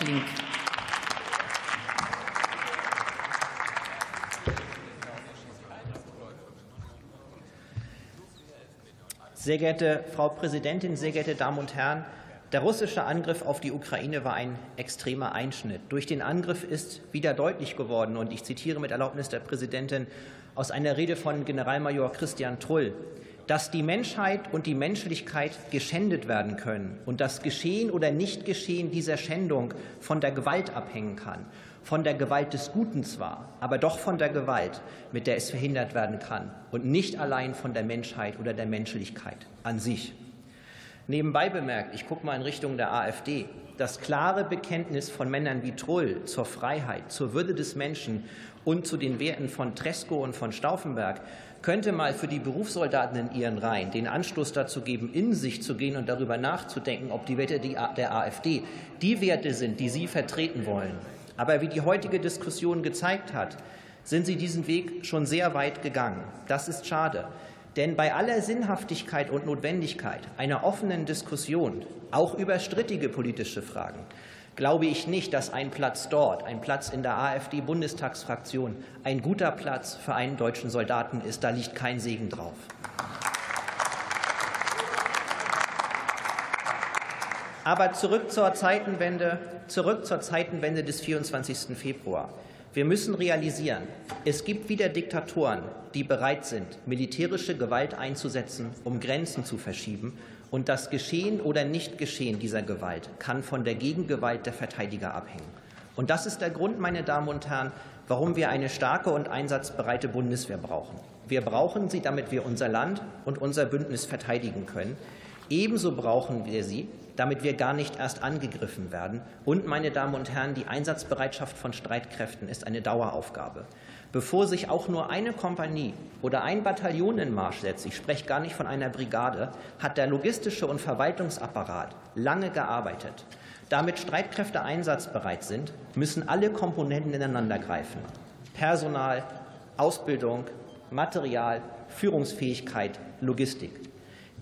Klink. Sehr geehrte Frau Präsidentin, sehr geehrte Damen und Herren! Der russische Angriff auf die Ukraine war ein extremer Einschnitt. Durch den Angriff ist wieder deutlich geworden, und ich zitiere mit Erlaubnis der Präsidentin aus einer Rede von Generalmajor Christian Trull, dass die Menschheit und die Menschlichkeit geschändet werden können und das Geschehen oder Nichtgeschehen dieser Schändung von der Gewalt abhängen kann. Von der Gewalt des Guten zwar, aber doch von der Gewalt, mit der es verhindert werden kann und nicht allein von der Menschheit oder der Menschlichkeit an sich. Nebenbei bemerkt, ich gucke mal in Richtung der AfD, das klare Bekenntnis von Männern wie Trull zur Freiheit, zur Würde des Menschen und zu den Werten von Tresco und von Stauffenberg könnte mal für die Berufssoldaten in ihren Reihen den Anstoß dazu geben, in sich zu gehen und darüber nachzudenken, ob die Werte der AfD die Werte sind, die sie vertreten wollen. Aber wie die heutige Diskussion gezeigt hat, sind sie diesen Weg schon sehr weit gegangen. Das ist schade. Denn bei aller Sinnhaftigkeit und Notwendigkeit einer offenen Diskussion, auch über strittige politische Fragen, glaube ich nicht, dass ein Platz dort, ein Platz in der AfD-Bundestagsfraktion, ein guter Platz für einen deutschen Soldaten ist. Da liegt kein Segen drauf. Aber zurück zur Zeitenwende, zurück zur Zeitenwende des 24. Februar. Wir müssen realisieren, es gibt wieder Diktatoren, die bereit sind, militärische Gewalt einzusetzen, um Grenzen zu verschieben und das Geschehen oder Nichtgeschehen dieser Gewalt kann von der Gegengewalt der Verteidiger abhängen. Und das ist der Grund, meine Damen und Herren, warum wir eine starke und einsatzbereite Bundeswehr brauchen. Wir brauchen sie, damit wir unser Land und unser Bündnis verteidigen können. Ebenso brauchen wir sie, damit wir gar nicht erst angegriffen werden. Und, meine Damen und Herren, die Einsatzbereitschaft von Streitkräften ist eine Daueraufgabe. Bevor sich auch nur eine Kompanie oder ein Bataillon in Marsch setzt, ich spreche gar nicht von einer Brigade, hat der logistische und Verwaltungsapparat lange gearbeitet. Damit Streitkräfte einsatzbereit sind, müssen alle Komponenten ineinandergreifen. Personal, Ausbildung, Material, Führungsfähigkeit, Logistik.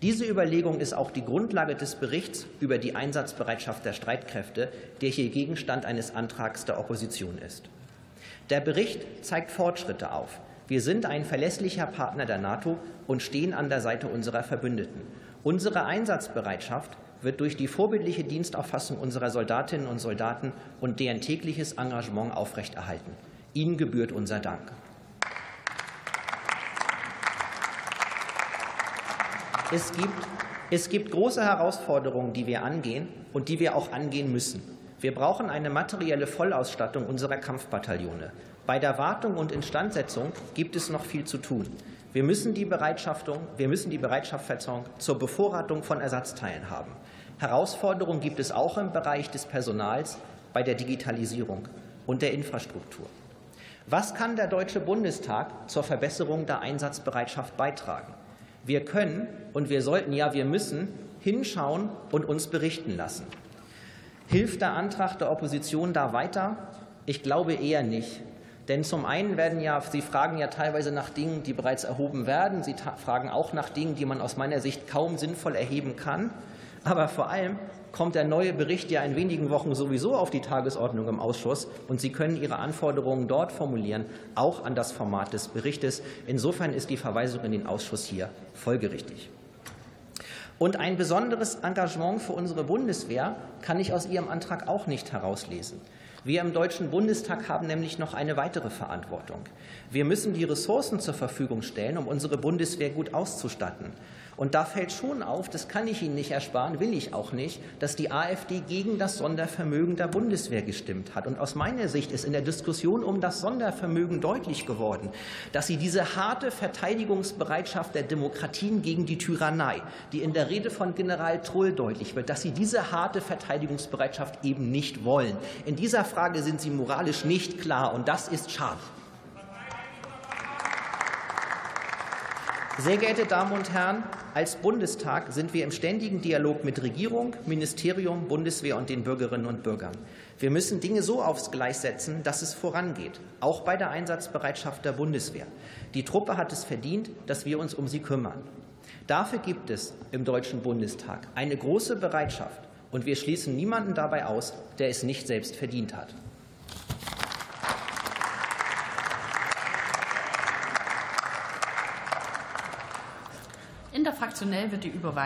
Diese Überlegung ist auch die Grundlage des Berichts über die Einsatzbereitschaft der Streitkräfte, der hier Gegenstand eines Antrags der Opposition ist. Der Bericht zeigt Fortschritte auf. Wir sind ein verlässlicher Partner der NATO und stehen an der Seite unserer Verbündeten. Unsere Einsatzbereitschaft wird durch die vorbildliche Dienstauffassung unserer Soldatinnen und Soldaten und deren tägliches Engagement aufrechterhalten. Ihnen gebührt unser Dank. Es gibt, es gibt große Herausforderungen, die wir angehen und die wir auch angehen müssen. Wir brauchen eine materielle Vollausstattung unserer Kampfbataillone. Bei der Wartung und Instandsetzung gibt es noch viel zu tun. Wir müssen die, wir müssen die Bereitschaft zur Bevorratung von Ersatzteilen haben. Herausforderungen gibt es auch im Bereich des Personals, bei der Digitalisierung und der Infrastruktur. Was kann der Deutsche Bundestag zur Verbesserung der Einsatzbereitschaft beitragen? Wir können und wir sollten, ja, wir müssen hinschauen und uns berichten lassen. Hilft der Antrag der Opposition da weiter? Ich glaube eher nicht. Denn zum einen werden ja, Sie fragen ja teilweise nach Dingen, die bereits erhoben werden. Sie fragen auch nach Dingen, die man aus meiner Sicht kaum sinnvoll erheben kann. Aber vor allem kommt der neue Bericht ja in wenigen Wochen sowieso auf die Tagesordnung im Ausschuss. Und Sie können Ihre Anforderungen dort formulieren, auch an das Format des Berichtes. Insofern ist die Verweisung in den Ausschuss hier folgerichtig. Und ein besonderes Engagement für unsere Bundeswehr kann ich aus Ihrem Antrag auch nicht herauslesen. Wir im Deutschen Bundestag haben nämlich noch eine weitere Verantwortung. Wir müssen die Ressourcen zur Verfügung stellen, um unsere Bundeswehr gut auszustatten. Und da fällt schon auf, das kann ich Ihnen nicht ersparen, will ich auch nicht, dass die AfD gegen das Sondervermögen der Bundeswehr gestimmt hat. Und aus meiner Sicht ist in der Diskussion um das Sondervermögen deutlich geworden, dass sie diese harte Verteidigungsbereitschaft der Demokratien gegen die Tyrannei, die in der Rede von General Trull deutlich wird, dass sie diese harte Verteidigungsbereitschaft eben nicht wollen. In dieser Frage sind sie moralisch nicht klar, und das ist schade. Sehr geehrte Damen und Herren, als Bundestag sind wir im ständigen Dialog mit Regierung, Ministerium, Bundeswehr und den Bürgerinnen und Bürgern. Wir müssen Dinge so aufs Gleis setzen, dass es vorangeht, auch bei der Einsatzbereitschaft der Bundeswehr. Die Truppe hat es verdient, dass wir uns um sie kümmern. Dafür gibt es im Deutschen Bundestag eine große Bereitschaft, Und wir schließen niemanden dabei aus, der es nicht selbst verdient hat. Interfraktionell wird die Überweisung